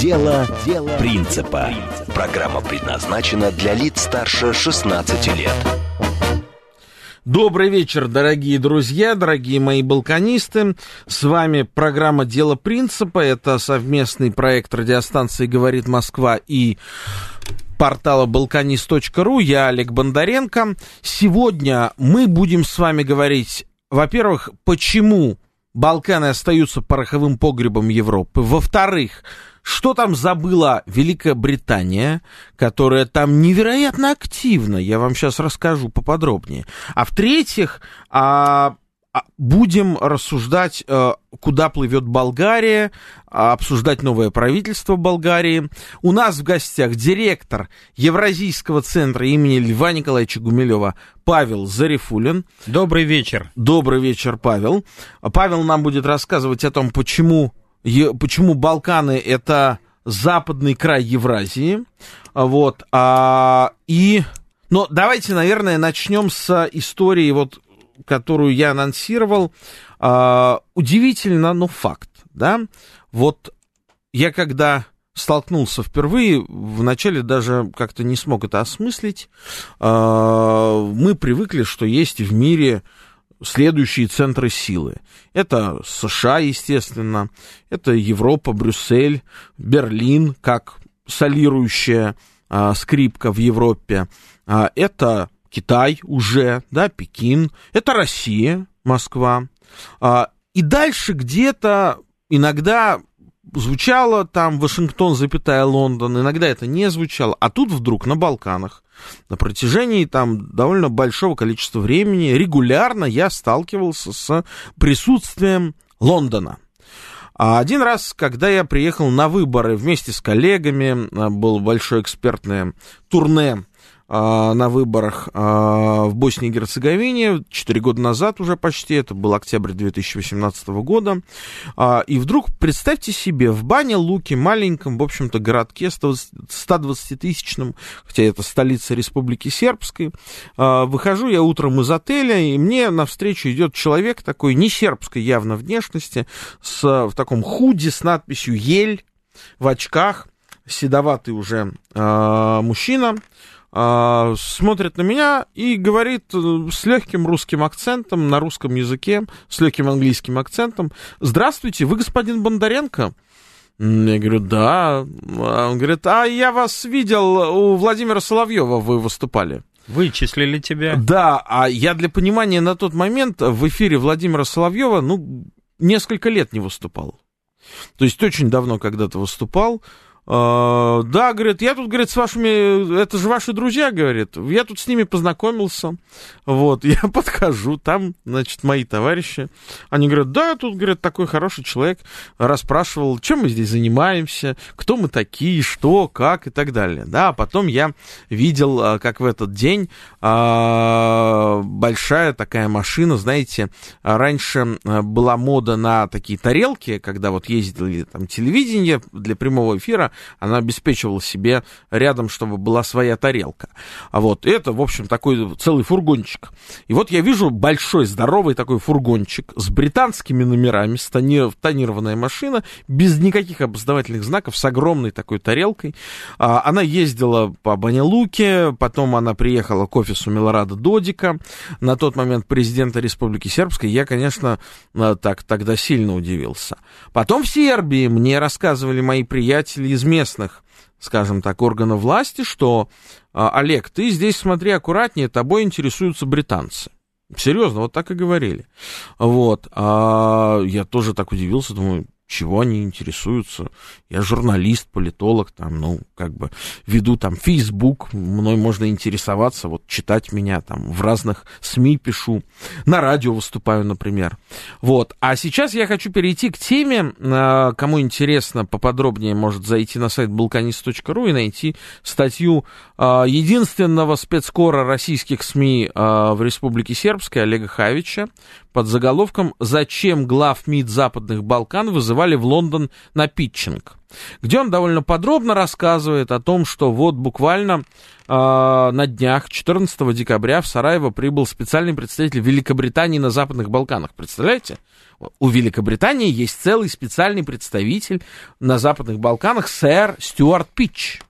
Дело принципа. Программа предназначена для лиц старше 16 лет. Добрый вечер, дорогие друзья, дорогие мои балканисты. С вами программа «Дело принципа». Это совместный проект радиостанции «Говорит Москва» и портала balkanist.ru. Я Олег Бондаренко. Сегодня мы будем с вами говорить, во-первых, почему Балканы остаются пороховым погребом Европы. Во-вторых, что там забыла Великая Британия, которая там невероятно активна, я вам сейчас расскажу поподробнее. А в-третьих, а, а будем рассуждать, э, куда плывет Болгария, а, обсуждать новое правительство Болгарии. У нас в гостях директор Евразийского центра имени Льва Николаевича Гумилева Павел Зарифулин. Добрый вечер. Добрый вечер, Павел. Павел нам будет рассказывать о том, почему почему Балканы это западный край Евразии, вот, а, и, но давайте, наверное, начнем с истории, вот, которую я анонсировал, а, удивительно, но факт, да, вот, я когда столкнулся впервые, вначале даже как-то не смог это осмыслить, а, мы привыкли, что есть в мире следующие центры силы. Это США, естественно, это Европа, Брюссель, Берлин, как солирующая а, скрипка в Европе. А, это Китай уже, да, Пекин, это Россия, Москва. А, и дальше где-то иногда звучало там Вашингтон, запятая Лондон, иногда это не звучало, а тут вдруг на Балканах на протяжении там довольно большого количества времени регулярно я сталкивался с присутствием Лондона. А один раз, когда я приехал на выборы вместе с коллегами, было большое экспертное турне а, на выборах а, в Боснии и Герцеговине, 4 года назад уже почти, это был октябрь 2018 года, а, и вдруг, представьте себе, в Бане Луки, маленьком, в общем-то, городке 120-тысячном, хотя это столица Республики Сербской, выхожу я утром из отеля, и мне навстречу идет человек такой, не сербской явно внешности, с, в таком худи с надписью «Ель», в очках, седоватый уже мужчина, а, смотрит на меня и говорит э, с легким русским акцентом, на русском языке, с легким английским акцентом, «Здравствуйте, вы господин Бондаренко?» Я говорю, да. Он говорит, а я вас видел, у Владимира Соловьева вы выступали. Вычислили тебя? Да, а я для понимания на тот момент в эфире Владимира Соловьева, ну, несколько лет не выступал. То есть очень давно когда-то выступал. Uh, да, говорит, я тут, говорит, с вашими, это же ваши друзья, говорит, я тут с ними познакомился, вот, я подхожу, там, значит, мои товарищи, они говорят, да, тут, говорит, такой хороший человек, расспрашивал, чем мы здесь занимаемся, кто мы такие, что, как и так далее, да, а потом я видел, а, как в этот день uh, большая такая машина, знаете, раньше была мода на такие тарелки, когда вот ездили там телевидение для прямого эфира, она обеспечивала себе рядом, чтобы была своя тарелка. А вот это, в общем, такой целый фургончик. И вот я вижу большой, здоровый такой фургончик с британскими номерами, с тонированная машина, без никаких опознавательных знаков, с огромной такой тарелкой. А, она ездила по Банялуке, потом она приехала к офису Милорада Додика, на тот момент президента Республики Сербской. Я, конечно, а, так тогда сильно удивился. Потом в Сербии мне рассказывали мои приятели из местных, скажем так, органов власти, что, а, Олег, ты здесь смотри аккуратнее, тобой интересуются британцы. Серьезно, вот так и говорили. Вот. А я тоже так удивился, думаю, чего они интересуются. Я журналист, политолог, там, ну, как бы веду там Facebook, мной можно интересоваться, вот читать меня там в разных СМИ пишу, на радио выступаю, например. Вот. А сейчас я хочу перейти к теме, а, кому интересно поподробнее, может зайти на сайт balkanist.ru и найти статью единственного спецкора российских СМИ а, в Республике Сербской Олега Хавича под заголовком «Зачем глав МИД Западных Балкан вызывали в Лондон на питчинг», где он довольно подробно рассказывает о том, что вот буквально э, на днях, 14 декабря, в Сараево прибыл специальный представитель Великобритании на Западных Балканах. Представляете? У Великобритании есть целый специальный представитель на Западных Балканах, сэр Стюарт Питч,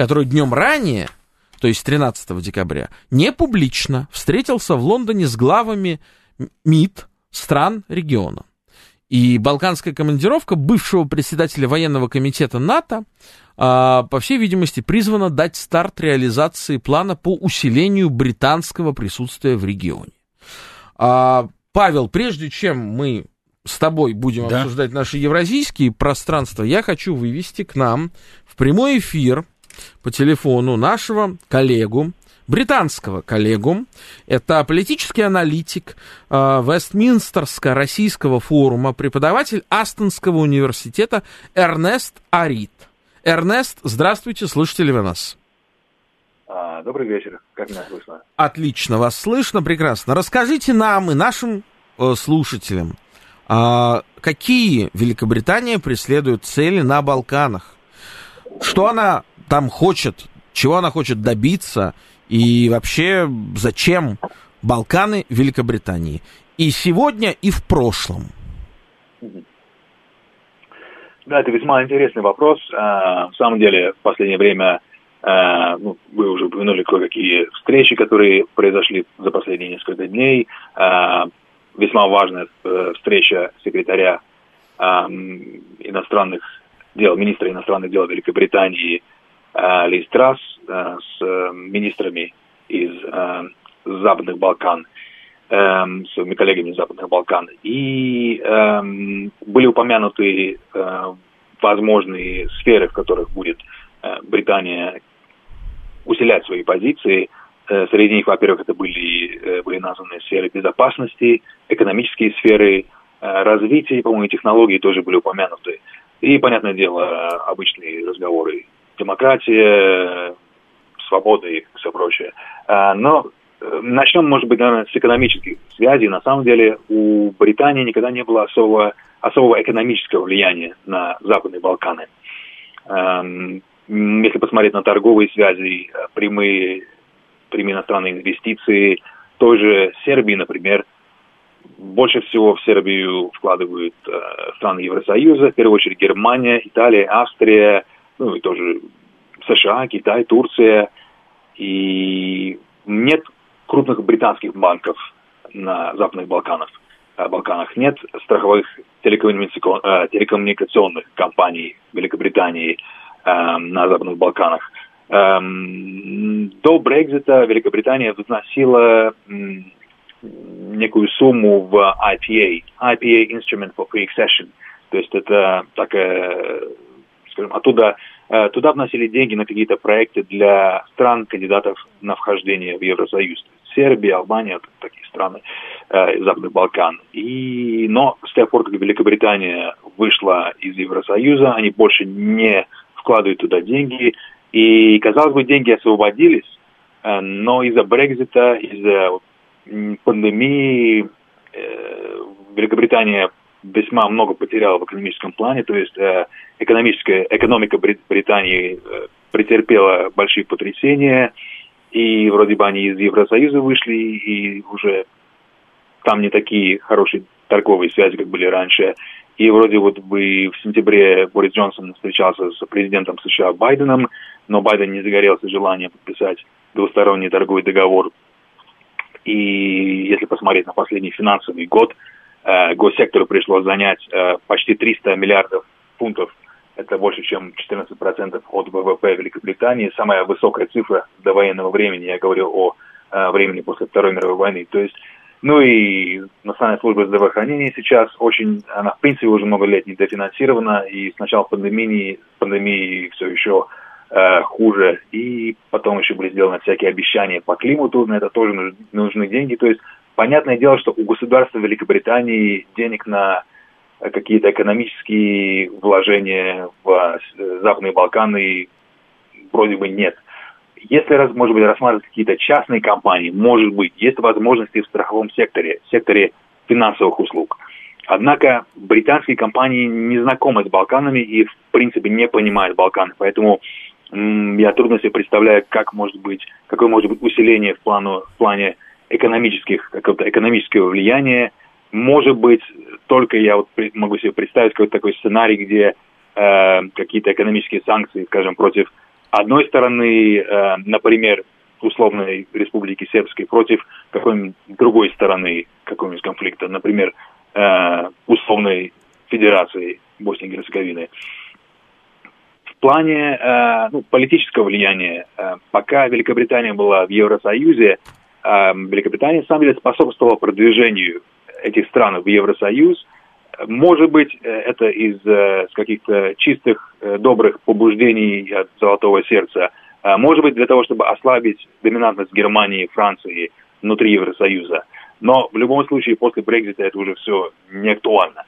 который днем ранее то есть 13 декабря, не публично встретился в Лондоне с главами МИД стран региона. И балканская командировка бывшего председателя военного комитета НАТО, а, по всей видимости, призвана дать старт реализации плана по усилению британского присутствия в регионе. А, Павел, прежде чем мы с тобой будем да. обсуждать наши евразийские пространства, я хочу вывести к нам в прямой эфир по телефону нашего коллегу, британского коллегу. Это политический аналитик э, Вестминстерско-российского форума, преподаватель Астонского университета Эрнест Арит. Эрнест, здравствуйте, слышите ли вы нас? А, добрый вечер, как меня слышно? Отлично, вас слышно, прекрасно. Расскажите нам и нашим э, слушателям, э, какие Великобритания преследует цели на Балканах? Что она там хочет, чего она хочет добиться и вообще, зачем Балканы Великобритании? И сегодня, и в прошлом. Да, это весьма интересный вопрос. А, в самом деле, в последнее время а, ну, вы уже упомянули кое-какие встречи, которые произошли за последние несколько дней. А, весьма важная э, встреча секретаря иностранных дел, министра иностранных дел Великобритании Ли Страс Э, с э, министрами из э, Западных Балкан, с своими коллегами из Западных Балкан. И были упомянуты возможные сферы, в которых будет Британия усилять свои позиции. Среди них, во-первых, это были, были названы сферы безопасности, экономические сферы, развития, по-моему, технологии тоже были упомянуты. И, понятное дело, обычные разговоры. Демократия, свободы и все прочее. А, но э, начнем, может быть, наверное, с экономических связей. На самом деле у Британии никогда не было особого, особого экономического влияния на Западные Балканы. Если посмотреть на торговые связи, э, прямые, прямые иностранные инвестиции, той же Сербии, например, больше всего в Сербию вкладывают э, страны Евросоюза, в первую очередь Германия, Италия, Австрия, ну и тоже США, Китай, Турция. И нет крупных британских банков на Западных Балканах. Э, Балканах нет страховых э, телекоммуникационных компаний Великобритании э, на Западных Балканах. Эм, до Брекзита Великобритания вносила некую сумму в IPA, IPA Instrument for Pre-Accession. То есть это такая, скажем, оттуда Э, туда вносили деньги на какие-то проекты для стран, кандидатов на вхождение в Евросоюз. Сербия, Албания, такие страны э, Западных Балкан. И, но с тех пор, как Великобритания вышла из Евросоюза, они больше не вкладывают туда деньги. И, казалось бы, деньги освободились, э, но из-за Брекзита, из-за пандемии Великобритания весьма много потеряла в экономическом плане, то есть э, экономическая экономика Британии э, претерпела большие потрясения, и вроде бы они из Евросоюза вышли, и уже там не такие хорошие торговые связи, как были раньше. И вроде вот бы в сентябре Борис Джонсон встречался с президентом США Байденом, но Байден не загорелся желанием подписать двусторонний торговый договор. И если посмотреть на последний финансовый год, госсектору пришлось занять э, почти 300 миллиардов фунтов. Это больше, чем 14% от ВВП Великобритании. Самая высокая цифра до военного времени. Я говорю о э, времени после Второй мировой войны. То есть Ну и Национальная служба здравоохранения сейчас очень, она в принципе уже много лет недофинансирована, и с начала пандемии, пандемии все еще э, хуже, и потом еще были сделаны всякие обещания по климату, на это тоже нужны деньги, то есть понятное дело, что у государства Великобритании денег на какие-то экономические вложения в э, Западные Балканы вроде бы нет – если, может быть, рассматривать какие-то частные компании, может быть, есть возможности в страховом секторе, в секторе финансовых услуг. Однако британские компании не знакомы с Балканами и, в принципе, не понимают Балканы. Поэтому я трудно себе представляю, как может быть, какое может быть усиление в, плану, в плане экономических, какого-то экономического влияния. Может быть, только я вот могу себе представить какой-то такой сценарий, где э, какие-то экономические санкции, скажем, против одной стороны, э, например, условной республики сербской против какой-нибудь другой стороны какого-нибудь конфликта, например, э, условной федерации Боснии и Герцеговины. В плане э, ну, политического влияния, пока Великобритания была в Евросоюзе, Великобритания, на самом деле, способствовала продвижению этих стран в Евросоюз – может быть, э, это из э, каких-то чистых, э, добрых побуждений от золотого сердца. Может быть, для того, чтобы ослабить доминантность Германии и Франции внутри Евросоюза. Но в любом случае, после Брекзита это уже все не актуально.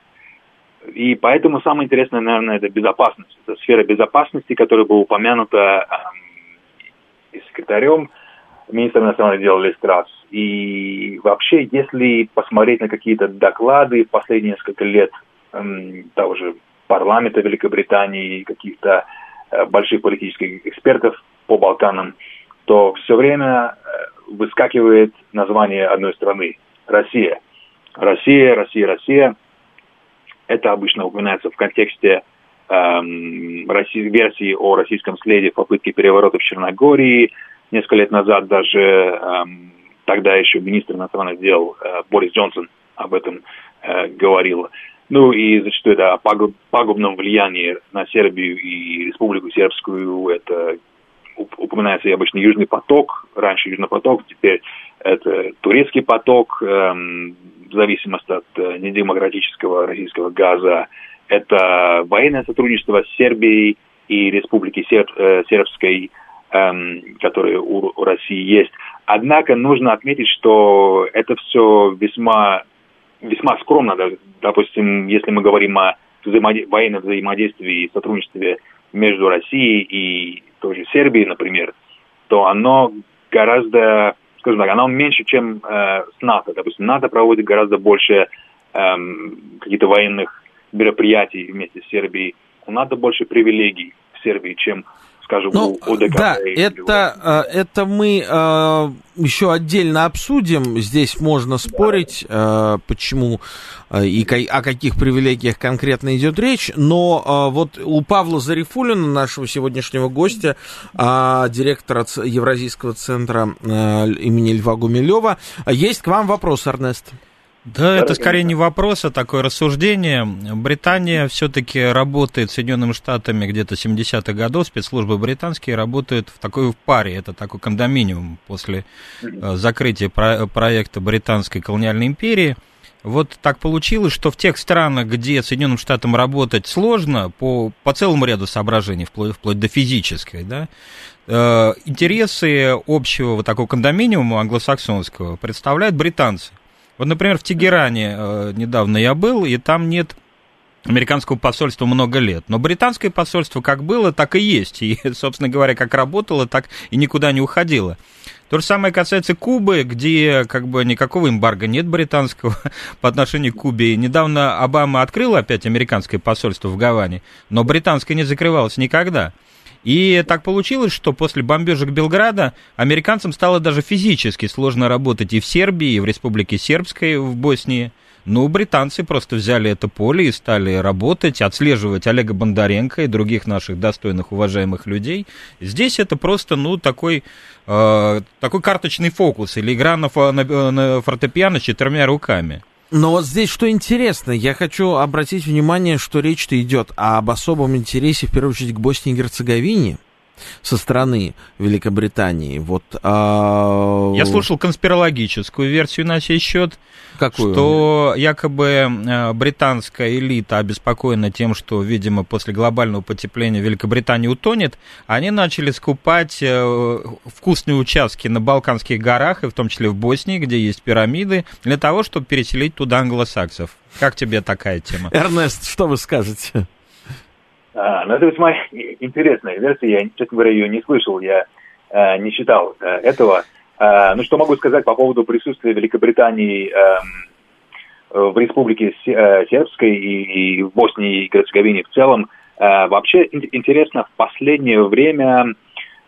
И поэтому самое интересное, наверное, это безопасность. Это сфера безопасности, которая была упомянута э, секретарем министра иностранных дел Лестрас. И вообще, если посмотреть на какие-то доклады последние несколько лет эм, того же парламента Великобритании, каких-то э, больших политических экспертов по Балканам, то все время э, выскакивает название одной страны – Россия. Россия, Россия, Россия. Это обычно упоминается в контексте эм, версии о российском следе в попытке переворота в Черногории. Несколько лет назад даже эм, тогда еще министр иностранных дел э, Борис Джонсон об этом э, говорил. Ну и зачастую это о пагуб, пагубном влиянии на Сербию и Республику Сербскую. Это упоминается и обычно Южный поток, раньше Южный поток, теперь это турецкий поток, эм, в зависимости от э, недемократического российского газа. Это военное сотрудничество с Сербией и Республики Серб, э, Сербской, которые у, у России есть. Однако нужно отметить, что это все весьма, весьма скромно. Допустим, если мы говорим о взаимоди- военном взаимодействии и сотрудничестве между Россией и той же Сербией, например, то оно гораздо, скажем так, оно меньше, чем э, с НАТО. Допустим, НАТО проводит гораздо больше э, каких-то военных мероприятий вместе с Сербией. У НАТО больше привилегий в Сербии, чем скажем, ну, у ОДКБ. Да, это, э, это мы э, еще отдельно обсудим. Здесь можно спорить, э, почему и о каких привилегиях конкретно идет речь. Но вот у Павла Зарифулина, нашего сегодняшнего гостя, директора Евразийского центра имени Льва Гумилева, есть к вам вопрос, Эрнест. Да, это скорее не вопрос, а такое рассуждение. Британия все-таки работает с Соединенными Штатами где-то 70-х годов, спецслужбы британские работают в такой в паре, это такой кондоминиум после э, закрытия про- проекта Британской колониальной империи. Вот так получилось, что в тех странах, где Соединенным Штатам работать сложно, по, по целому ряду соображений, вплоть, вплоть до физической, да, э, интересы общего вот такого кондоминиума англосаксонского представляют британцы. Вот, например, в Тегеране э, недавно я был, и там нет американского посольства много лет. Но британское посольство как было, так и есть. И, собственно говоря, как работало, так и никуда не уходило. То же самое касается Кубы, где как бы никакого эмбарго нет британского по отношению к Кубе. Недавно Обама открыл опять американское посольство в Гаване, но британское не закрывалось никогда. И так получилось, что после бомбежек Белграда американцам стало даже физически сложно работать и в Сербии, и в Республике Сербской, в Боснии. Ну, британцы просто взяли это поле и стали работать, отслеживать Олега Бондаренко и других наших достойных, уважаемых людей. Здесь это просто, ну, такой, э, такой карточный фокус или игра на, на, на фортепиано с четырьмя руками. Но вот здесь что интересно, я хочу обратить внимание, что речь-то идет об особом интересе, в первую очередь, к Боснии и Герцеговине. Со стороны Великобритании. Вот, а... Я слушал конспирологическую версию на сей счет. Какую? Что якобы э, британская элита обеспокоена тем, что, видимо, после глобального потепления Великобритания утонет, они начали скупать э, вкусные участки на Балканских горах, и в том числе в Боснии, где есть пирамиды, для того, чтобы переселить туда англосаксов. Как тебе такая тема? Эрнест, что вы скажете? А, ну, это весьма интересная версия. Я, честно говоря, ее не слышал. Я а, не читал а, этого. А, ну, что могу сказать по поводу присутствия Великобритании а, в Республике э, Сербской и, и в Боснии и Герцеговине в целом. А, вообще интересно, в последнее время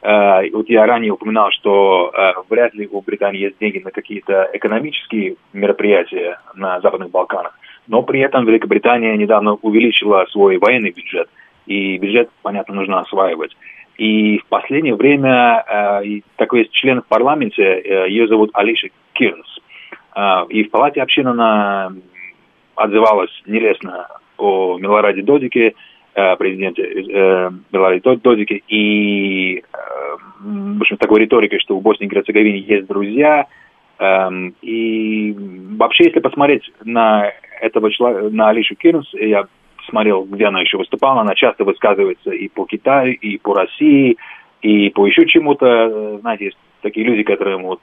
Uh, вот я ранее упоминал, что uh, вряд ли у Британии есть деньги на какие-то экономические мероприятия на Западных Балканах, но при этом Великобритания недавно увеличила свой военный бюджет и бюджет, понятно, нужно осваивать. И в последнее время э, такой есть член в парламенте, э, ее зовут Алиша Кирнс. Э, и в палате общин она отзывалась нелестно о Милораде Додике, э, президенте э, Милораде Додике, и, э, в общем, такой риторикой, что у Боснии и Герцеговине есть друзья. Э, и вообще, если посмотреть на этого человека, на Алишу Кирнс, я смотрел, где она еще выступала, она часто высказывается и по Китаю, и по России, и по еще чему-то. Знаете, есть такие люди, которым вот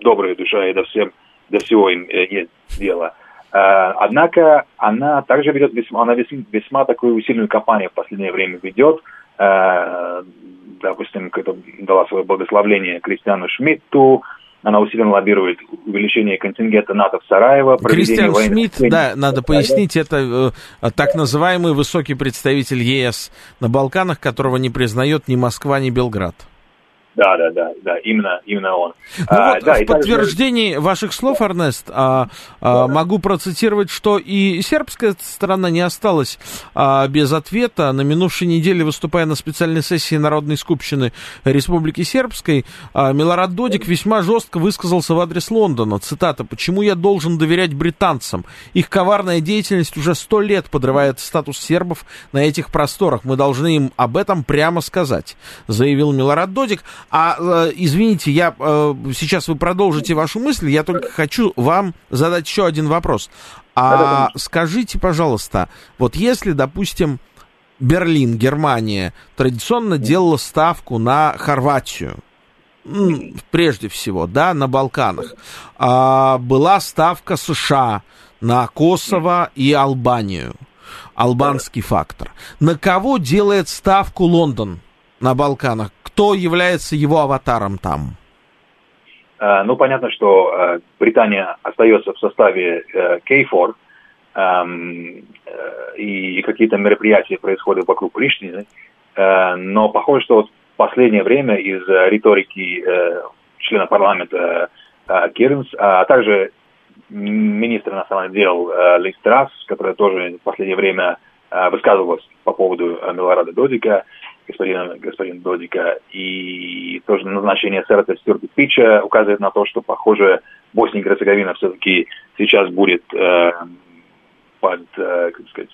добрая душа, и до, всем, до всего им э, есть дело. А, однако она также ведет весьма, она весьма, весьма такую усиленную кампанию в последнее время ведет. Допустим, дала свое благословление Кристиану Шмидту, она усиленно лоббирует увеличение контингента НАТО в Сараево. Кристиан Шмидт, да, надо пояснить, это э, так называемый высокий представитель ЕС на Балканах, которого не признает ни Москва, ни Белград. Да, да, да, да, именно, именно он. Ну а, вот да, в подтверждении также... ваших слов, Эрнест, а, а, могу процитировать, что и сербская сторона не осталась а, без ответа. На минувшей неделе, выступая на специальной сессии Народной Скупщины Республики Сербской, а, Милорад Додик весьма жестко высказался в адрес Лондона. Цитата. «Почему я должен доверять британцам? Их коварная деятельность уже сто лет подрывает статус сербов на этих просторах. Мы должны им об этом прямо сказать», заявил Милорад Додик. А, э, извините, я э, сейчас вы продолжите вашу мысль, я только хочу вам задать еще один вопрос. А скажите, пожалуйста, вот если, допустим, Берлин, Германия традиционно делала ставку на Хорватию, прежде всего, да, на Балканах, а, была ставка США на Косово и Албанию, албанский фактор. На кого делает ставку Лондон на Балканах? кто является его аватаром там? А, ну, понятно, что э, Британия остается в составе э, K4, эм, э, и какие-то мероприятия происходят вокруг Приштины, но похоже, что в последнее время из риторики члена парламента Кирнс, а также министр иностранных дел Лиз Трасс, которая тоже в последнее время высказывалась по поводу Милорада Додика, господина, господина Додика, и тоже назначение Сэрта Стюарта Пича указывает на то, что, похоже, Босния и Герцеговина все-таки сейчас будет э, под, э, как сказать,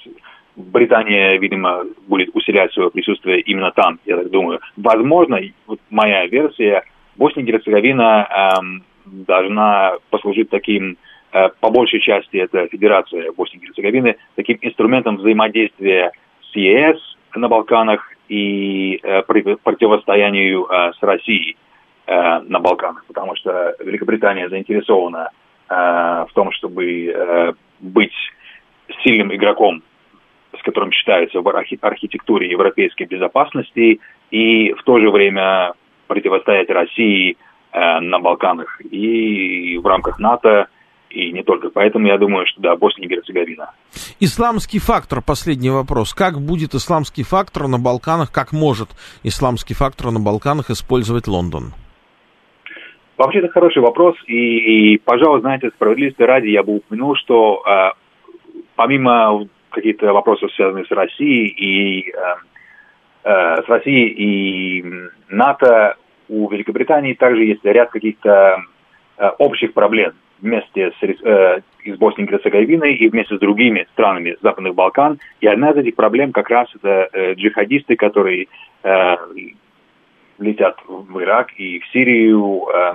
Британия, видимо, будет усилять свое присутствие именно там, я так думаю. Возможно, вот моя версия, Босния и Герцеговина э, должна послужить таким, э, по большей части, это Федерация Боснии и Герцеговины, таким инструментом взаимодействия с ЕС на Балканах и э, противостоянию э, с Россией э, на Балканах, потому что Великобритания заинтересована в том, чтобы быть сильным игроком, с которым считается в архитектуре европейской безопасности, и в то же время противостоять России на Балканах. И в рамках НАТО – и не только. Поэтому я думаю, что да, Босния и Герцеговина. Исламский фактор, последний вопрос. Как будет исламский фактор на Балканах, как может исламский фактор на Балканах использовать Лондон? Вообще, это хороший вопрос, и, и пожалуй, знаете, справедливости ради я бы упомянул, что э, помимо каких-то вопросов, связанных с Россией и э, э, с Россией и НАТО, у Великобритании также есть ряд каких-то э, общих проблем вместе с, э, с Боснией и Герцеговиной и вместе с другими странами Западных Балкан. И одна из этих проблем как раз это э, джихадисты, которые э, летят в Ирак и в Сирию э,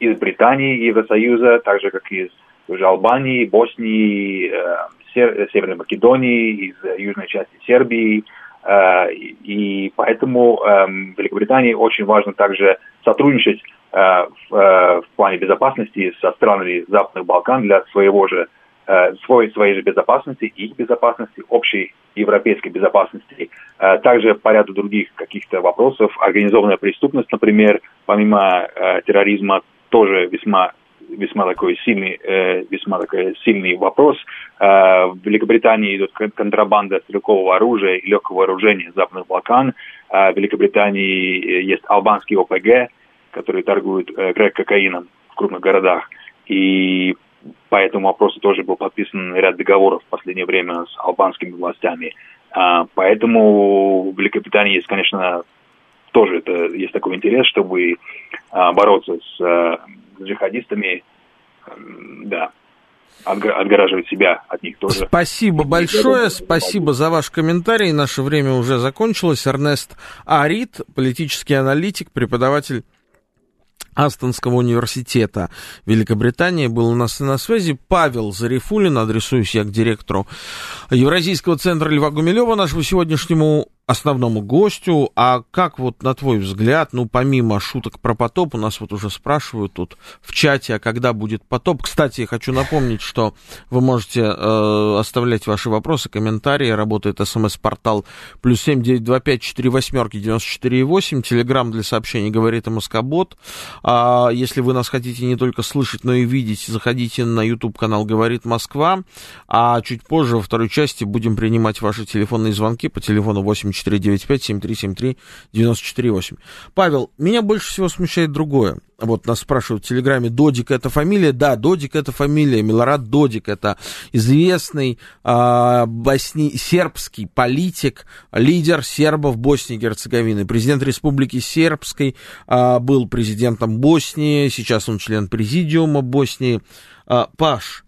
из Британии и Евросоюза, так же, как из уже Албании, Боснии, э, Сер, Северной Македонии, из южной части Сербии. Э, и поэтому э, Великобритании очень важно также сотрудничать э, в, э, в плане безопасности со странами Западных Балкан для своего же Э, свой, своей же безопасности, их безопасности, общей европейской безопасности. Также по ряду других каких-то вопросов. Организованная преступность, например, помимо терроризма, тоже весьма весьма такой сильный, весьма такой сильный вопрос. В Великобритании идет контрабанда стрелкового оружия и легкого вооружения из Западных Балкан. В Великобритании есть албанский ОПГ, который торгует крэк-кокаином в крупных городах. И по этому вопросу тоже был подписан ряд договоров в последнее время с албанскими властями. Поэтому в Великобритании есть, конечно, тоже это, есть такой интерес, чтобы а, бороться с, а, джихадистами, да, отгораживать себя от них тоже. Спасибо большое, спасибо за ваш комментарий. Наше время уже закончилось. Эрнест Арит, политический аналитик, преподаватель Астонского университета Великобритании был у нас на связи. Павел Зарифулин, адресуюсь я к директору Евразийского центра Льва Гумилева, нашему сегодняшнему основному гостю. А как вот на твой взгляд, ну, помимо шуток про потоп, у нас вот уже спрашивают тут в чате, а когда будет потоп? Кстати, я хочу напомнить, что вы можете э, оставлять ваши вопросы, комментарии. Работает смс-портал плюс семь девять два пять четыре восьмерки девяносто четыре восемь. Телеграмм для сообщений говорит МСК-бот. А, если вы нас хотите не только слышать, но и видеть, заходите на YouTube канал «Говорит Москва». А чуть позже, во второй части, будем принимать ваши телефонные звонки по телефону 8 495-7373-94-8. Павел, меня больше всего смущает другое. Вот нас спрашивают в Телеграме, Додик это фамилия? Да, Додик это фамилия. Милорад Додик это известный э, босни... сербский политик, лидер сербов Боснии и Герцеговины. Президент Республики Сербской э, был президентом Боснии, сейчас он член президиума Боснии. Э, Паш,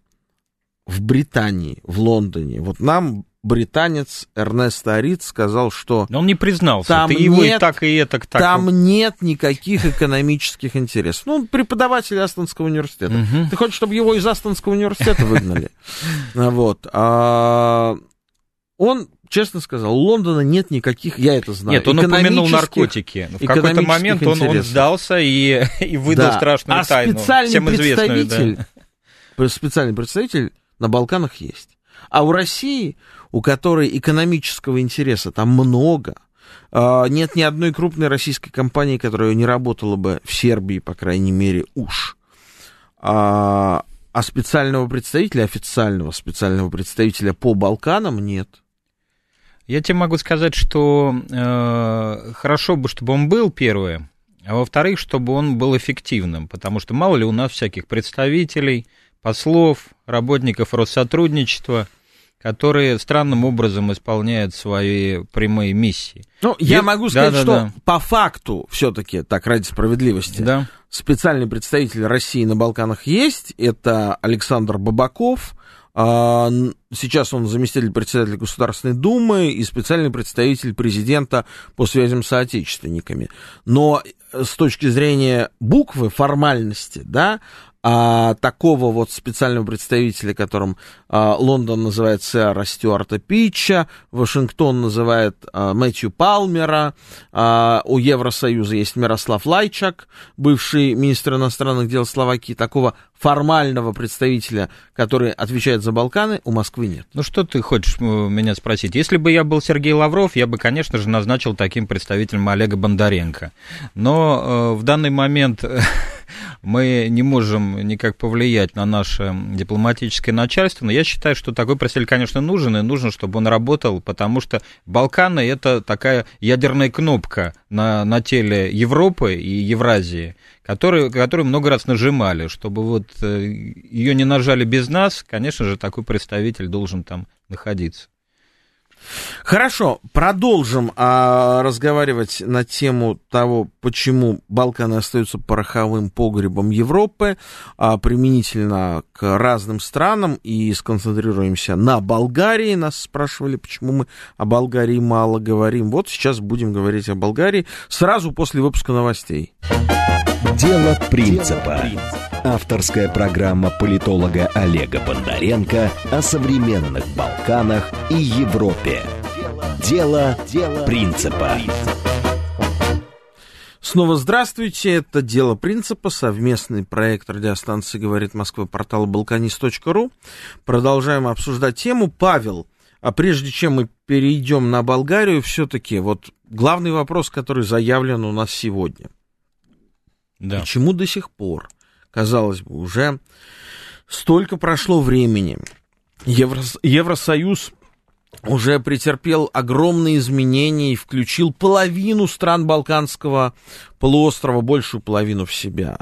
в Британии, в Лондоне, вот нам британец Эрнест Арит сказал, что... Но он не признался, там ты его нет, и так, и это так. Там нет никаких экономических интересов. Ну, он преподаватель Астонского университета. Угу. Ты хочешь, чтобы его из Астонского университета выгнали? Вот. А, он честно сказал, у Лондона нет никаких, я это знаю. Нет, он упомянул наркотики. В какой-то момент он, он сдался и, и выдал да. страшную а тайну. Специальный всем представитель, да. специальный представитель на Балканах есть. А у России у которой экономического интереса там много. А, нет ни одной крупной российской компании, которая не работала бы в Сербии, по крайней мере, уж. А, а специального представителя, официального специального представителя по Балканам нет. Я тебе могу сказать, что э, хорошо бы, чтобы он был первое, а во-вторых, чтобы он был эффективным, потому что мало ли у нас всяких представителей, послов, работников Россотрудничества – которые странным образом исполняют свои прямые миссии. Ну, я Есть... могу сказать, да, да, что да. по факту все-таки, так ради справедливости, да. специальный представитель России на Балканах есть. Это Александр Бабаков. Сейчас он заместитель председателя Государственной Думы и специальный представитель президента по связям с соотечественниками. Но с точки зрения буквы, формальности, да, а, такого вот специального представителя, которым а, Лондон называет сэра Стюарта Питча, Вашингтон называет а, Мэтью Палмера, а, у Евросоюза есть Мирослав Лайчак, бывший министр иностранных дел Словакии, такого формального представителя, который отвечает за Балканы, у Москвы нет. Ну что ты хочешь меня спросить? Если бы я был Сергей Лавров, я бы, конечно же, назначил таким представителем Олега Бондаренко. Но э, в данный момент мы не можем никак повлиять на наше дипломатическое начальство, но я считаю, что такой представитель, конечно, нужен, и нужно, чтобы он работал, потому что Балканы — это такая ядерная кнопка на, на теле Европы и Евразии, которые, которые много раз нажимали, чтобы вот э, ее не нажали без нас, конечно же, такой представитель должен там находиться. Хорошо, продолжим а, разговаривать на тему того, почему Балканы остаются пороховым погребом Европы, а, применительно к разным странам, и сконцентрируемся на Болгарии. Нас спрашивали, почему мы о Болгарии мало говорим. Вот сейчас будем говорить о Болгарии сразу после выпуска новостей. Дело принципа. Авторская программа политолога Олега Бондаренко о современных Балканах и Европе. Дело, принципа. Снова здравствуйте, это «Дело принципа», совместный проект радиостанции «Говорит Москва» портала «Балканист.ру». Продолжаем обсуждать тему. Павел, а прежде чем мы перейдем на Болгарию, все-таки вот главный вопрос, который заявлен у нас сегодня. Да. Почему до сих пор казалось бы, уже столько прошло времени. Еврос... Евросоюз уже претерпел огромные изменения и включил половину стран Балканского полуострова, большую половину в себя.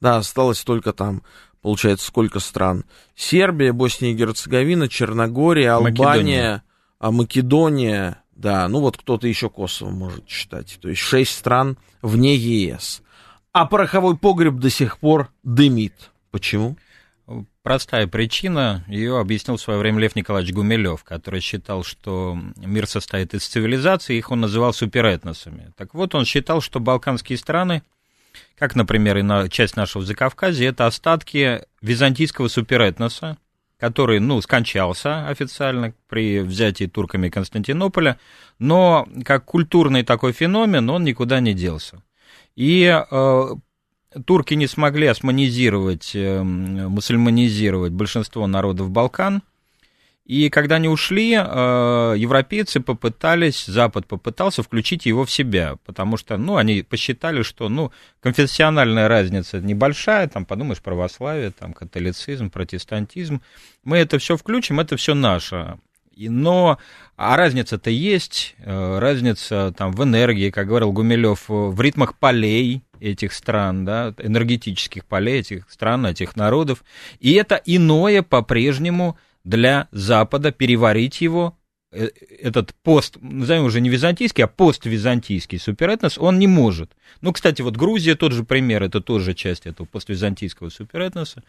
Да, осталось только там, получается, сколько стран? Сербия, Босния и Герцеговина, Черногория, Албания, Македония, а Македония да, ну вот кто-то еще Косово может считать. То есть шесть стран вне ЕС а пороховой погреб до сих пор дымит. Почему? Простая причина, ее объяснил в свое время Лев Николаевич Гумилев, который считал, что мир состоит из цивилизаций, их он называл суперэтносами. Так вот, он считал, что балканские страны, как, например, и на часть нашего Закавказья, это остатки византийского суперэтноса, который, ну, скончался официально при взятии турками Константинополя, но как культурный такой феномен он никуда не делся. И э, турки не смогли османизировать, э, мусульманизировать большинство народов Балкан. И когда они ушли, э, европейцы попытались, Запад попытался включить его в себя, потому что, ну, они посчитали, что, ну, конфессиональная разница небольшая, там, подумаешь, православие, там, католицизм, протестантизм, мы это все включим, это все наше. Но а разница-то есть, э, разница там в энергии, как говорил Гумилев, в ритмах полей этих стран, да, энергетических полей этих стран, этих народов. И это иное по-прежнему для Запада переварить его, э, этот пост, назовем уже не византийский, а поствизантийский суперэтнос, он не может. Ну, кстати, вот Грузия тот же пример, это тоже часть этого поствизантийского суперэтноса.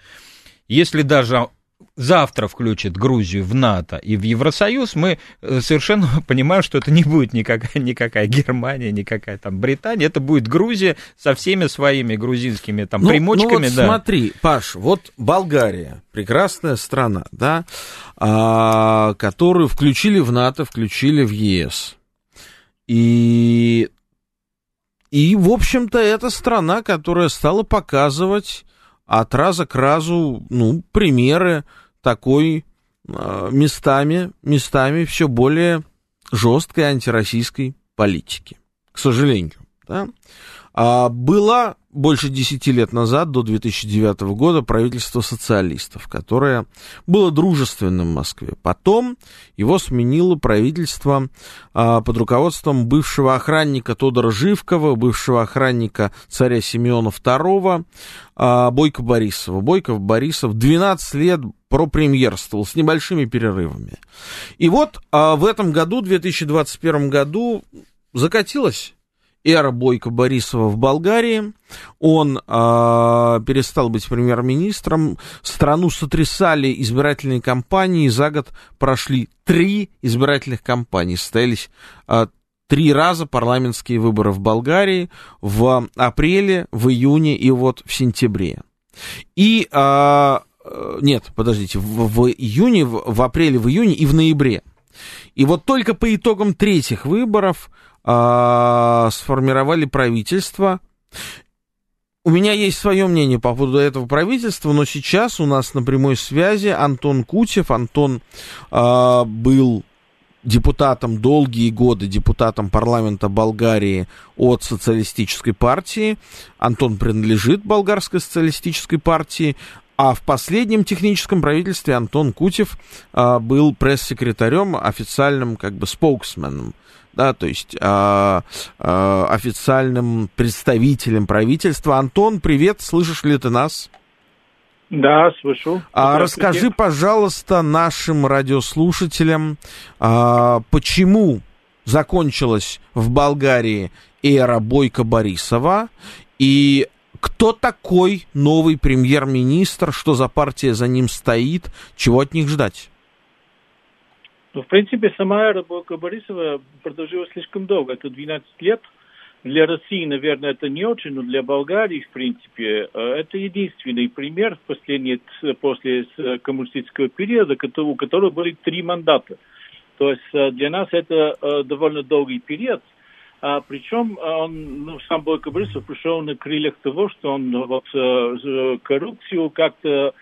Если даже завтра включит Грузию в НАТО и в Евросоюз, мы э, совершенно понимаем, что это не будет никакая, никакая Германия, никакая там Британия, это будет Грузия со всеми своими грузинскими там ну, примочками. Ну вот да. смотри, Паш, вот Болгария, прекрасная страна, да, а, которую включили в НАТО, включили в ЕС. И, и, в общем-то, это страна, которая стала показывать от раза к разу, ну, примеры такой э, местами, местами все более жесткой антироссийской политики, к сожалению. Да? А была больше 10 лет назад, до 2009 года, правительство социалистов, которое было дружественным в Москве. Потом его сменило правительство а, под руководством бывшего охранника Тодора Живкова, бывшего охранника царя Симеона II, а, Бойко Борисова. Бойков Борисов 12 лет пропремьерствовал с небольшими перерывами. И вот а, в этом году, 2021 году, закатилась эра Бойко Борисова в Болгарии. Он э, перестал быть премьер-министром. Страну сотрясали избирательные кампании. За год прошли три избирательных кампании. Состоялись э, три раза парламентские выборы в Болгарии в апреле, в июне и вот в сентябре. И э, нет, подождите, в, в июне, в, в апреле, в июне и в ноябре. И вот только по итогам третьих выборов а, сформировали правительство. У меня есть свое мнение по поводу этого правительства, но сейчас у нас на прямой связи Антон Кутев. Антон а, был депутатом долгие годы, депутатом парламента Болгарии от социалистической партии. Антон принадлежит болгарской социалистической партии, а в последнем техническом правительстве Антон Кутев а, был пресс-секретарем, официальным как бы споксменом да, то есть э, э, официальным представителем правительства. Антон, привет, слышишь ли ты нас? Да, слышу. А расскажи, пожалуйста, нашим радиослушателям, а, почему закончилась в Болгарии эра Бойко Борисова и кто такой новый премьер-министр, что за партия за ним стоит, чего от них ждать? Ну, в принципе, сама эра Бойко Борисова продолжилась слишком долго, это 12 лет – для России, наверное, это не очень, но для Болгарии, в принципе, э, это единственный пример последний, после коммунистического периода, у которого были три мандата. То есть э, для нас это э, довольно долгий период. А, причем он, ну, сам Бойко Борисов пришел на крыльях того, что он вот коррупцию как-то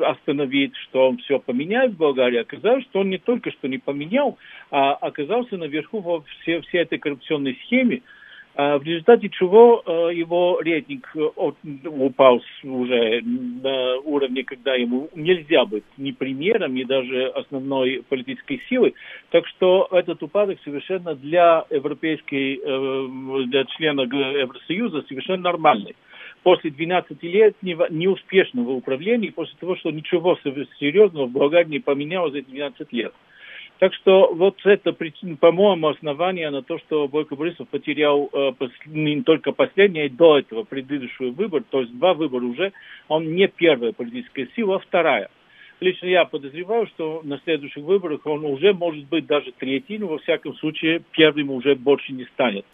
остановить, что он все поменяет в Болгарии, оказалось, что он не только что не поменял, а оказался наверху во все, всей этой коррупционной схеме, а в результате чего э, его рейтинг э, упал уже на уровне, когда ему нельзя быть ни премьером, ни даже основной политической силой. Так что этот упадок совершенно для европейской, э, для члена Евросоюза совершенно нормальный после 12 лет неуспешного управления, после того, что ничего серьезного в Болгарии не поменялось за эти 12 лет. Так что вот это, по-моему, основание на то, что Бойко Борисов потерял э, не только последний, а и до этого предыдущий выбор, то есть два выбора уже, он не первая политическая сила, а вторая. Лично я подозреваю, что на следующих выборах он уже может быть даже третий, но во всяком случае первым уже больше не станет.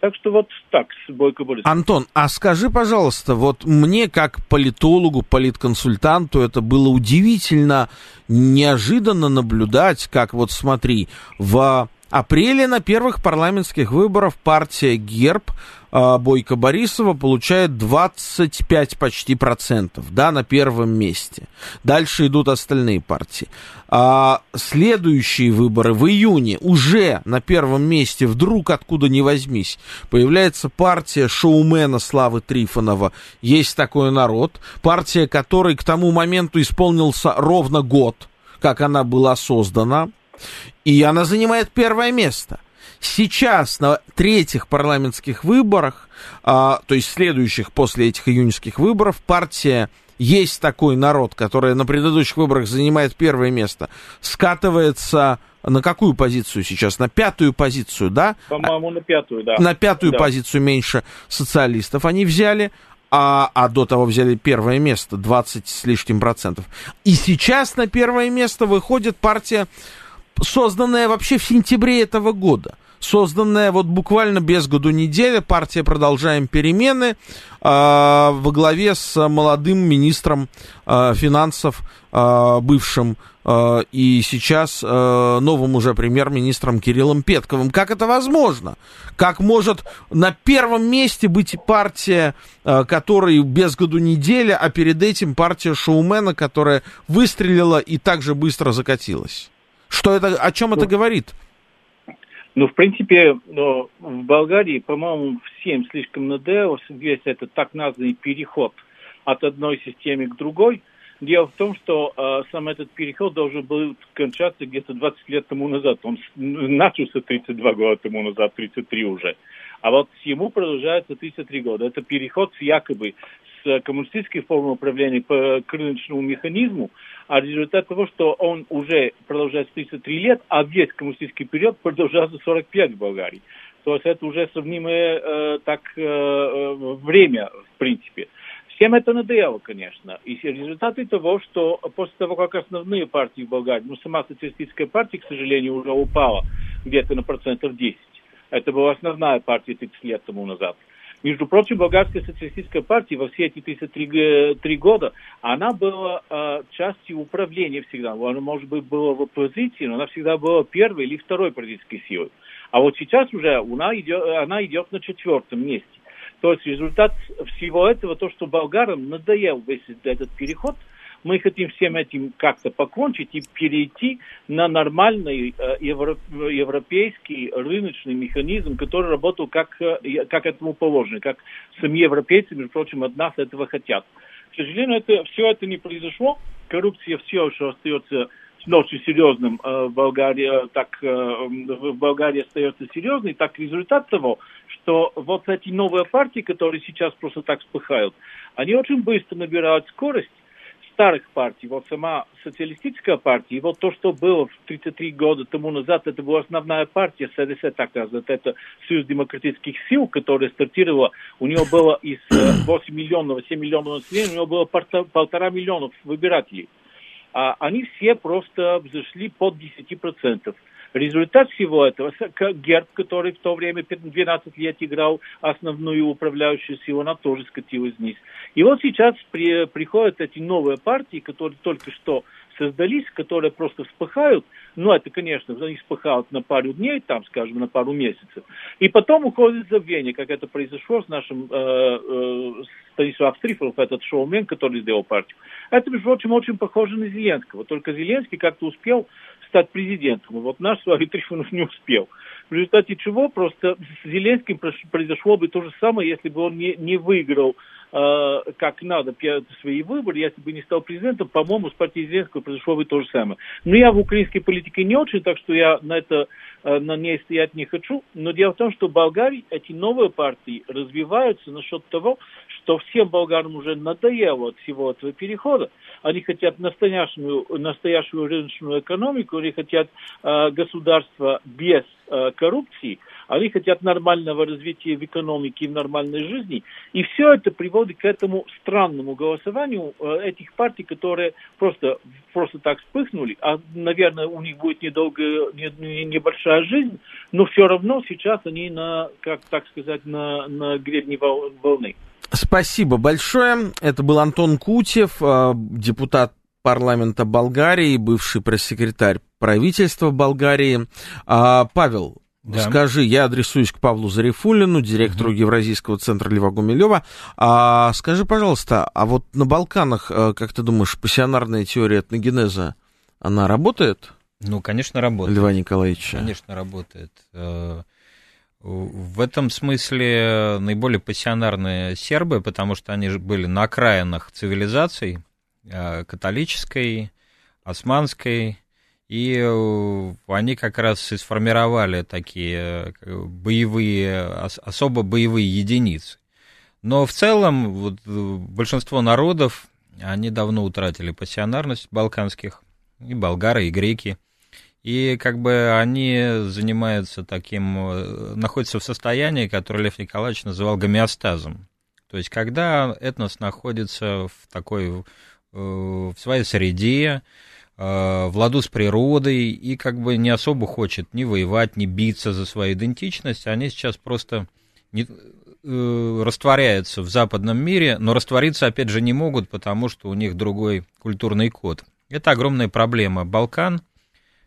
Так что вот так с Бойко Борисовым. Антон, а скажи, пожалуйста, вот мне как политологу, политконсультанту это было удивительно, неожиданно наблюдать, как вот смотри, в апреле на первых парламентских выборах партия ГЕРБ а, Бойко Борисова получает 25 почти процентов, да, на первом месте. Дальше идут остальные партии. А следующие выборы в июне уже на первом месте вдруг откуда ни возьмись появляется партия шоумена Славы Трифонова. Есть такой народ, партия которой к тому моменту исполнился ровно год, как она была создана, и она занимает первое место – Сейчас на третьих парламентских выборах, а, то есть следующих после этих июньских выборов, партия есть такой народ, который на предыдущих выборах занимает первое место, скатывается на какую позицию сейчас? На пятую позицию, да? По-моему, на пятую, да. На пятую да. позицию меньше социалистов они взяли, а, а до того взяли первое место, 20 с лишним процентов. И сейчас на первое место выходит партия, созданная вообще в сентябре этого года созданная вот буквально без году неделя, партия «Продолжаем перемены» э, во главе с молодым министром э, финансов, э, бывшим э, и сейчас э, новым уже премьер-министром Кириллом Петковым. Как это возможно? Как может на первом месте быть партия, э, которая без году неделя, а перед этим партия шоумена, которая выстрелила и также быстро закатилась? Что это, о чем это говорит? Ну, в принципе, в Болгарии, по-моему, всем слишком надоело весь этот так названный переход от одной системы к другой. Дело в том, что э, сам этот переход должен был кончаться где-то 20 лет тому назад. Он начался 32 года тому назад, 33 уже. А вот ему продолжается 33 года. Это переход якобы с коммунистической формы управления по рыночному механизму, а результат того, что он уже продолжается 33 лет, а весь коммунистический период продолжался 45 в Болгарии. То есть это уже сравнимое э, так э, э, время, в принципе. Всем это надоело, конечно. И результаты того, что после того, как основные партии в Болгарии, ну, сама социалистическая партия, к сожалению, уже упала где-то на процентов 10. Это была основная партия 30 лет тому назад. Между прочим, Болгарская социалистическая партия во все эти 33 три года, она была э, частью управления всегда. Она, может быть, была в оппозиции, но она всегда была первой или второй политической силой. А вот сейчас уже она идет, она идет на четвертом месте. То есть результат всего этого, то, что болгарам надоел весь этот переход – мы хотим всем этим как-то покончить и перейти на нормальный э, европейский рыночный механизм, который работал как, э, как этому положено, как сами европейцы, между прочим, от нас этого хотят. К сожалению, это, все это не произошло. Коррупция все еще остается очень серьезным э, в Болгарии, так в Болгарии остается серьезный, так результат того, что вот эти новые партии, которые сейчас просто так вспыхают, они очень быстро набирают скорость, старых партий, вот сама социалистическая партия, вот то, что было в 33 года тому назад, это была основная партия СДС, так сказать, это Союз демократических сил, которая стартировала, у него было из 8 э, миллионов, 7 миллионов населения, у него было полтора миллионов выбирателей. А они все просто взошли под 10%. Результат всего этого, Герб, который в то время 12 лет играл основную управляющую силу, она тоже скатилась вниз. И вот сейчас при, приходят эти новые партии, которые только что создались, которые просто вспыхают, ну, это, конечно, они вспыхают на пару дней, там, скажем, на пару месяцев, и потом уходят в забвение, как это произошло с нашим э, э, Станислав Стрифов, этот шоумен, который сделал партию. Это, между прочим, очень похоже на Зеленского, только Зеленский как-то успел стать президентом. Вот наш Славий Трифонов не успел. В результате чего просто с Зеленским произошло бы то же самое, если бы он не, не выиграл как надо свои выборы, если бы не стал президентом, по-моему, с партией Зеленского произошло бы то же самое. Но я в украинской политике не очень, так что я на это Э, на ней стоять не хочу. Но дело в том, что в Болгарии эти новые партии развиваются насчет того, что всем болгарам уже надоело от всего этого перехода. Они хотят настоящую, настоящую рыночную экономику, они хотят э, государства без э, коррупции – они хотят нормального развития в экономике и в нормальной жизни. И все это приводит к этому странному голосованию э, этих партий, которые просто, просто так вспыхнули. А, наверное, у них будет недолгая, небольшая жизнь, но все равно сейчас они на, как так сказать, на, на гребне волны. Спасибо большое. Это был Антон Кутев, э, депутат парламента Болгарии, бывший пресс-секретарь правительства Болгарии. А, Павел, да. Скажи, я адресуюсь к Павлу Зарифулину, директору угу. Евразийского центра Льва Гумилева. А, скажи, пожалуйста, а вот на Балканах, э, как ты думаешь, пассионарная теория этногенеза, она работает? Ну, конечно, работает. Льва Николаевича. Конечно, работает. Э, в этом смысле наиболее пассионарные сербы, потому что они же были на окраинах цивилизаций, э, католической, османской, и э, они как раз и сформировали такие э, боевые, особо боевые единицы. Но в целом вот, э, большинство народов, они давно утратили пассионарность балканских, и болгары, и греки. И как бы они занимаются таким, находятся в состоянии, которое Лев Николаевич называл гомеостазом. То есть когда этнос находится в такой, в своей среде, в ладу с природой и как бы не особо хочет ни воевать, ни биться за свою идентичность. Они сейчас просто не, э, растворяются в западном мире, но раствориться, опять же, не могут, потому что у них другой культурный код. Это огромная проблема Балкан,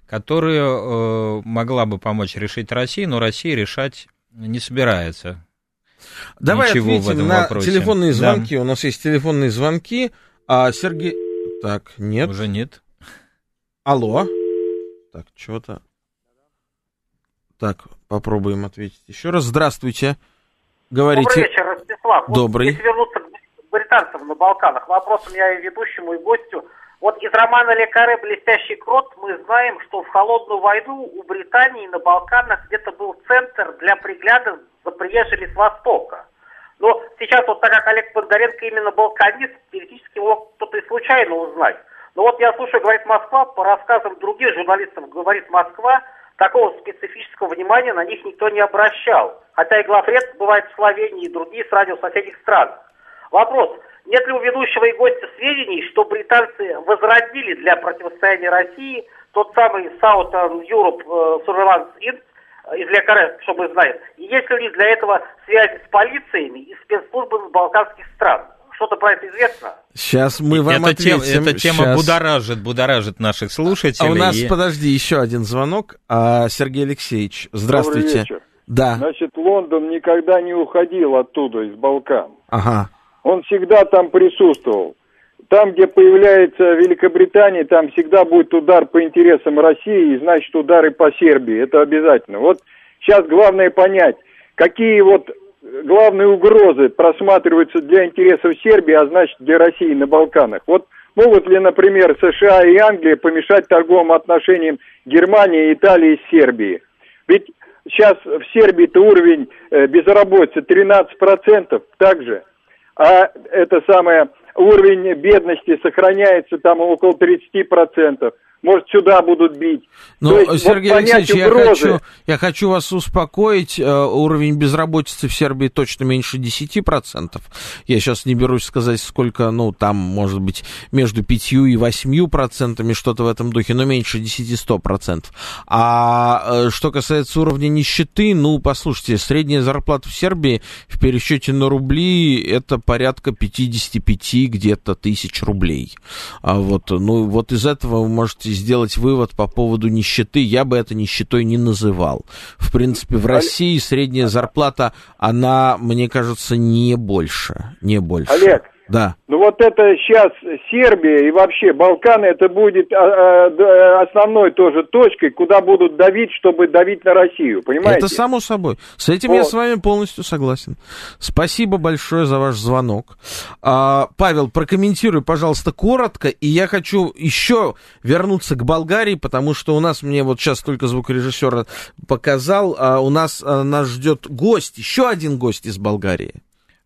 которая э, могла бы помочь решить России, но Россия решать не собирается. Давай Ничего ответим на вопросе. телефонные звонки. Да. У нас есть телефонные звонки. А Сергей... Так, нет. Уже нет. Алло. Так, что-то. Так, попробуем ответить еще раз. Здравствуйте. Говорите. Добрый вечер, Ростислав. Добрый. Вот, если вернуться к британцам на Балканах, вопрос у меня и ведущему, и гостю. Вот из романа Лекаре «Блестящий крот» мы знаем, что в холодную войну у Британии на Балканах где-то был центр для пригляда за приезжими с Востока. Но сейчас вот так как Олег Бондаренко именно балканист, теоретически мог кто-то и случайно узнать. Но вот я слушаю, говорит Москва, по рассказам других журналистов, говорит Москва, такого специфического внимания на них никто не обращал. Хотя и главред бывает в Словении и другие с радио соседних стран. Вопрос. Нет ли у ведущего и гостя сведений, что британцы возродили для противостояния России тот самый Southern Europe uh, Surveillance Inc. из Лекаре, чтобы знать? И есть ли у них для этого связи с полициями и спецслужбами балканских стран? Что-то про это известно? Сейчас мы вам эта ответим. Тема, эта тема Сейчас. будоражит, будоражит наших слушателей. А у нас, и... подожди, еще один звонок. А, Сергей Алексеевич, здравствуйте. Добрый вечер. Да. Значит, Лондон никогда не уходил оттуда, из Балкан. Ага. Он всегда там присутствовал. Там, где появляется Великобритания, там всегда будет удар по интересам России, и значит удары по Сербии. Это обязательно. Вот сейчас главное понять, какие вот главные угрозы просматриваются для интересов Сербии, а значит для России на Балканах. Вот Могут ли, например, США и Англия помешать торговым отношениям Германии, Италии и Сербии? Ведь сейчас в Сербии-то уровень э, безработицы 13% также, а это самое уровень бедности сохраняется там около 30% может, сюда будут бить. Ну, есть, Сергей вот Алексеевич, я хочу, я хочу вас успокоить. Э, уровень безработицы в Сербии точно меньше 10%. Я сейчас не берусь сказать, сколько, ну, там, может быть, между 5 и 8%, что-то в этом духе, но меньше 10-100%. А э, что касается уровня нищеты, ну, послушайте, средняя зарплата в Сербии в пересчете на рубли это порядка 55 где-то тысяч рублей. А вот, ну, вот из этого вы можете сделать вывод по поводу нищеты, я бы это нищетой не называл. В принципе, в России средняя зарплата, она, мне кажется, не больше. Не больше. Олег, да. Ну вот это сейчас Сербия и вообще Балканы, это будет а, а, основной тоже точкой, куда будут давить, чтобы давить на Россию, понимаете? Это само собой. С этим вот. я с вами полностью согласен. Спасибо большое за ваш звонок. А, Павел, прокомментируй, пожалуйста, коротко, и я хочу еще вернуться к Болгарии, потому что у нас, мне вот сейчас только звукорежиссер показал, а у нас а, нас ждет гость, еще один гость из Болгарии.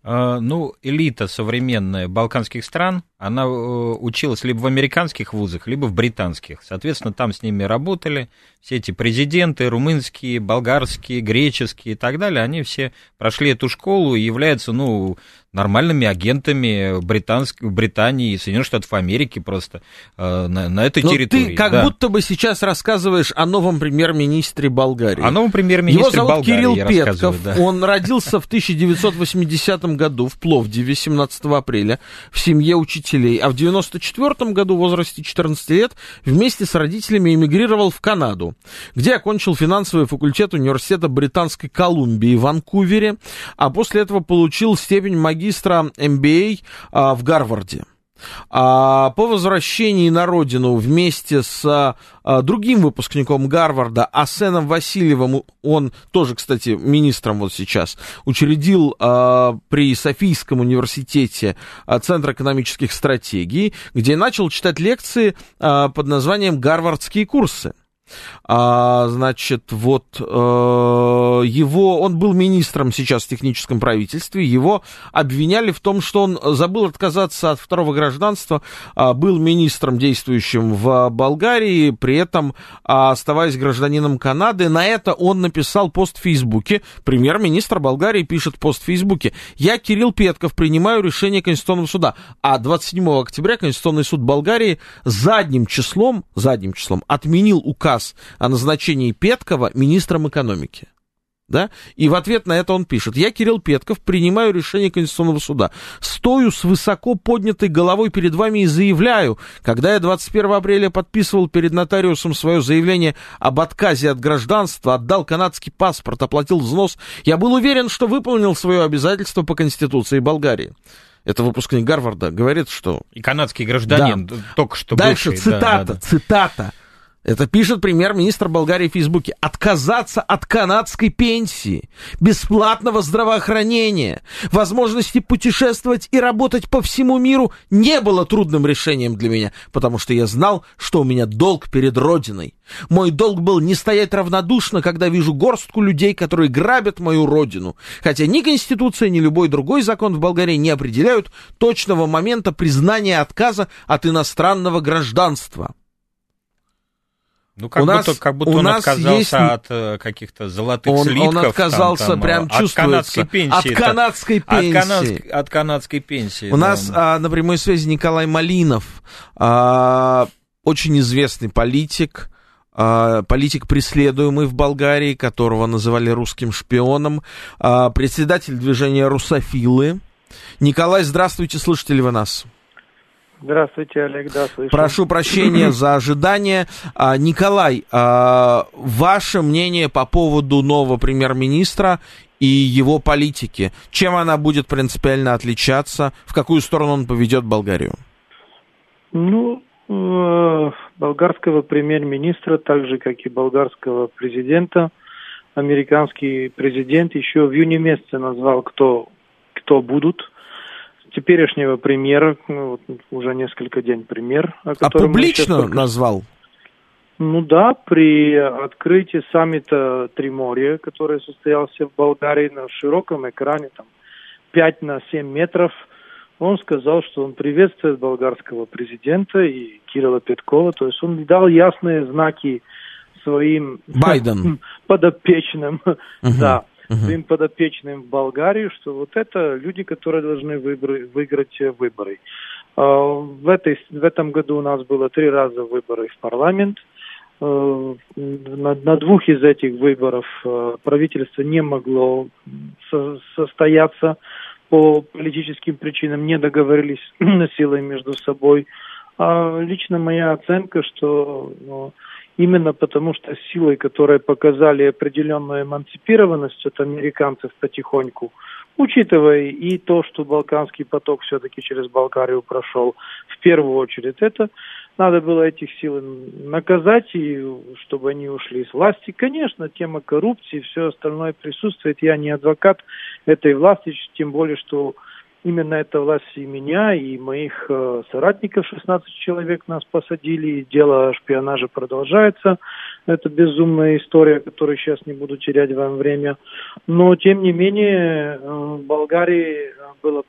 А, ну, элита современная балканских стран, она э, училась либо в американских вузах, либо в британских. Соответственно, там с ними работали все эти президенты, румынские, болгарские, греческие и так далее. Они все прошли эту школу и являются, ну, нормальными агентами Британск... Британии и Соединенных Штатов Америки просто э, на, на этой Но территории. ты как да. будто бы сейчас рассказываешь о новом премьер-министре Болгарии. О новом премьер-министре Его зовут Болгарии, Кирилл Петков. Да. Он родился в 1980 году в Пловдиве 17 апреля в семье учителей, а в 94 году в возрасте 14 лет вместе с родителями эмигрировал в Канаду, где окончил финансовый факультет университета Британской Колумбии в Ванкувере, а после этого получил степень магистра магистра MBA а, в Гарварде. А по возвращении на родину вместе с а, другим выпускником Гарварда, Асеном Васильевым, он тоже, кстати, министром вот сейчас, учредил а, при Софийском университете а, Центр экономических стратегий, где начал читать лекции а, под названием «Гарвардские курсы». А, значит, вот э, его, он был министром сейчас в техническом правительстве, его обвиняли в том, что он забыл отказаться от второго гражданства, а, был министром, действующим в Болгарии, при этом а, оставаясь гражданином Канады. На это он написал пост в Фейсбуке. Премьер-министр Болгарии пишет пост в Фейсбуке. Я, Кирилл Петков, принимаю решение Конституционного суда. А 27 октября Конституционный суд Болгарии задним числом, задним числом отменил указ указ о назначении Петкова министром экономики. Да? И в ответ на это он пишет, я, Кирилл Петков, принимаю решение Конституционного суда. Стою с высоко поднятой головой перед вами и заявляю, когда я 21 апреля подписывал перед нотариусом свое заявление об отказе от гражданства, отдал канадский паспорт, оплатил взнос, я был уверен, что выполнил свое обязательство по Конституции Болгарии. Это выпускник Гарварда говорит, что... И канадский гражданин, да. только что Дальше бывший, цитата, да, да, да. цитата. Это пишет премьер-министр Болгарии в Фейсбуке. Отказаться от канадской пенсии, бесплатного здравоохранения, возможности путешествовать и работать по всему миру не было трудным решением для меня, потому что я знал, что у меня долг перед Родиной. Мой долг был не стоять равнодушно, когда вижу горстку людей, которые грабят мою родину. Хотя ни Конституция, ни любой другой закон в Болгарии не определяют точного момента признания отказа от иностранного гражданства. Ну, как у будто, нас, как будто у он нас отказался есть... от э, каких-то золотых он, слитков. Он отказался, там, там, прям от чувствуется. канадской пенсии. От канадской пенсии. От, канадской, от канадской пенсии. У да. нас а, на прямой связи Николай Малинов, а, очень известный политик, а, политик, преследуемый в Болгарии, которого называли русским шпионом, а, председатель движения «Русофилы». Николай, здравствуйте, слышите ли вы нас? Здравствуйте, Олег, да, слышу. Прошу прощения за ожидание. А, Николай, а, ваше мнение по поводу нового премьер-министра и его политики? Чем она будет принципиально отличаться? В какую сторону он поведет Болгарию? Ну, э, болгарского премьер-министра, так же, как и болгарского президента, американский президент еще в июне месяце назвал, кто, кто будут теперешнего премьера, ну, вот уже несколько дней премьер. А публично назвал? Ну да, при открытии саммита Триморья, который состоялся в Болгарии на широком экране, там 5 на 7 метров, он сказал, что он приветствует болгарского президента и Кирилла Петкова, то есть он дал ясные знаки своим Байден. подопечным, uh-huh. да, uh-huh. своим подопечным в Болгарии, что вот это люди, которые должны выбор, выиграть выборы. А, в, этой, в этом году у нас было три раза выборы в парламент. А, на, на двух из этих выборов а, правительство не могло со, состояться по политическим причинам, не договорились силой между собой. А лично моя оценка, что ну, именно потому что силой, которые показали определенную эмансипированность от американцев потихоньку, учитывая и то, что Балканский поток все-таки через Болгарию прошел, в первую очередь, это надо было этих сил наказать, и чтобы они ушли с власти. Конечно, тема коррупции, все остальное присутствует. Я не адвокат этой власти, тем более, что именно эта власть и меня, и моих э, соратников, 16 человек нас посадили, дело о шпионаже продолжается. Это безумная история, которую сейчас не буду терять вам время. Но, тем не менее, э, в Болгарии было,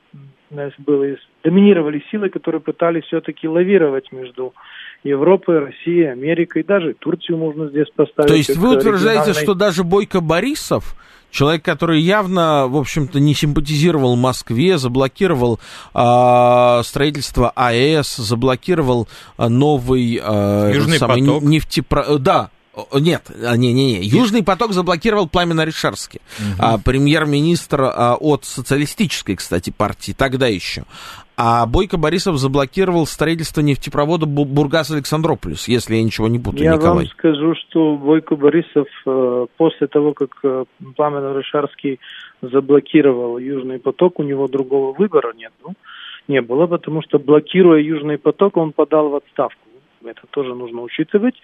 было, доминировали силы, которые пытались все-таки лавировать между Европой, Россией, Америкой, даже Турцию можно здесь поставить. То есть вы утверждаете, что даже Бойко Борисов Человек, который явно, в общем-то, не симпатизировал Москве, заблокировал э, строительство АЭС, заблокировал э, новый э, Южный самый, поток. нефтепро... Да, нет, не-не-не. Южный поток заблокировал Пламен Аришарский, угу. а, премьер-министр а, от социалистической, кстати, партии, тогда еще. А Бойко Борисов заблокировал строительство нефтепровода Бургас-Александрополис, если я ничего не путаю, я Николай. Я вам скажу, что Бойко Борисов э, после того, как э, Пламен Аришарский заблокировал Южный поток, у него другого выбора нет. Ну, не было, потому что блокируя Южный поток, он подал в отставку. Это тоже нужно учитывать.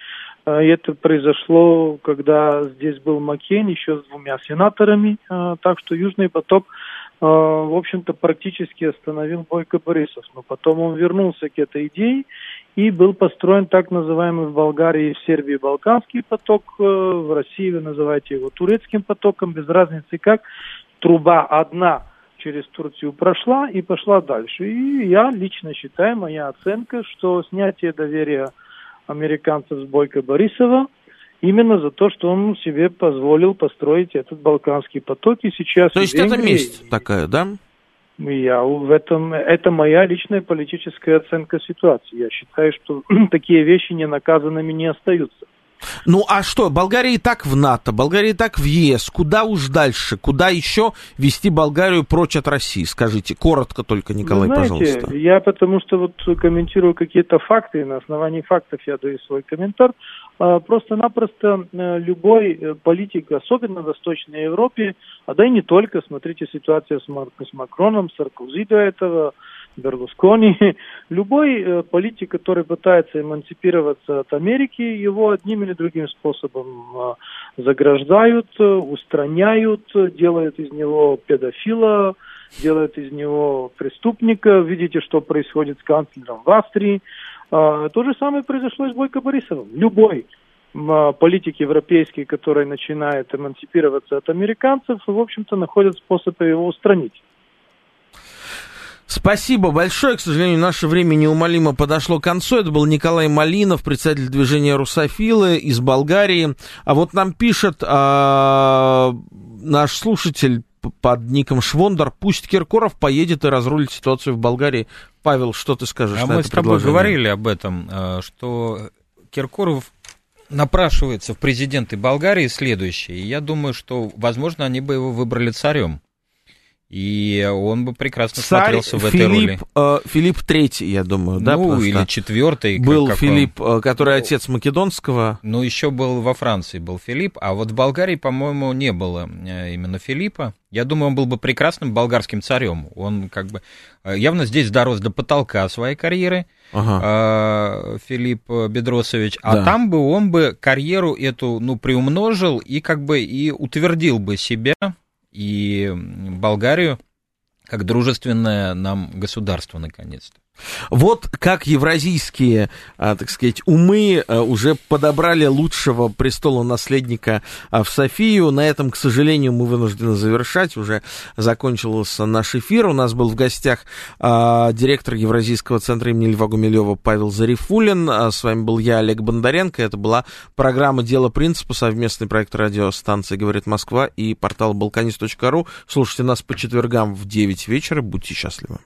И это произошло, когда здесь был Маккейн еще с двумя сенаторами, так что Южный поток, в общем-то, практически остановил Бойко Борисов. Но потом он вернулся к этой идее, и был построен так называемый в Болгарии и в Сербии Балканский поток, в России вы называете его турецким потоком, без разницы как. Труба одна через Турцию прошла и пошла дальше. И я лично считаю, моя оценка, что снятие доверия американцев с Бойко Борисова именно за то, что он себе позволил построить этот Балканский поток. И сейчас то есть Венгрии, это месть такая, да? Я в этом, это моя личная политическая оценка ситуации. Я считаю, что такие вещи не наказанными не остаются. Ну а что, Болгария и так в НАТО, Болгария и так в ЕС. Куда уж дальше? Куда еще вести Болгарию прочь от России? Скажите, коротко только, Николай, Знаете, пожалуйста. Я потому что вот комментирую какие-то факты, и на основании фактов я даю свой комментарий. А, просто-напросто э, любой э, политик, особенно в Восточной Европе, а да и не только, смотрите ситуацию с, Мар- с Макроном, Саркози до этого, Берлускони, любой э, политик, который пытается эмансипироваться от Америки, его одним или другим способом заграждают, устраняют, делают из него педофила, делают из него преступника. Видите, что происходит с канцлером в Австрии. Э, то же самое произошло и с Бойко Борисовым. Любой э, политик европейский, который начинает эмансипироваться от американцев, в общем-то, находит способ его устранить. Спасибо большое. К сожалению, наше время неумолимо подошло к концу. Это был Николай Малинов, председатель движения «Русофилы» из Болгарии. А вот нам пишет а, наш слушатель под ником Швондер, пусть Киркоров поедет и разрулит ситуацию в Болгарии. Павел, что ты скажешь а на мы это с тобой говорили об этом, а, что Киркоров напрашивается в президенты Болгарии следующий. И я думаю, что, возможно, они бы его выбрали царем. И он бы прекрасно Царь смотрелся в этой Филипп, роли. Э, Филипп III, я думаю, да? Ну, или четвертый. Был как, Филипп, он... Э, который отец Македонского. Ну, еще был во Франции, был Филипп, а вот в Болгарии, по-моему, не было э, именно Филиппа. Я думаю, он был бы прекрасным болгарским царем. Он как бы э, явно здесь дорос до потолка своей карьеры. Ага. Филипп Бедросович, а да. там бы он бы карьеру эту, ну, приумножил и как бы и утвердил бы себя и Болгарию как дружественное нам государство, наконец-то. Вот как евразийские, а, так сказать, умы а, уже подобрали лучшего престола наследника а, в Софию. На этом, к сожалению, мы вынуждены завершать. Уже закончился наш эфир. У нас был в гостях директор Евразийского центра имени Льва Гумилева Павел Зарифулин. С вами был я, Олег Бондаренко. Это была программа «Дело принципа», совместный проект радиостанции «Говорит Москва» и портал balkanist.ru. Слушайте нас по четвергам в 9 вечера. Будьте счастливы.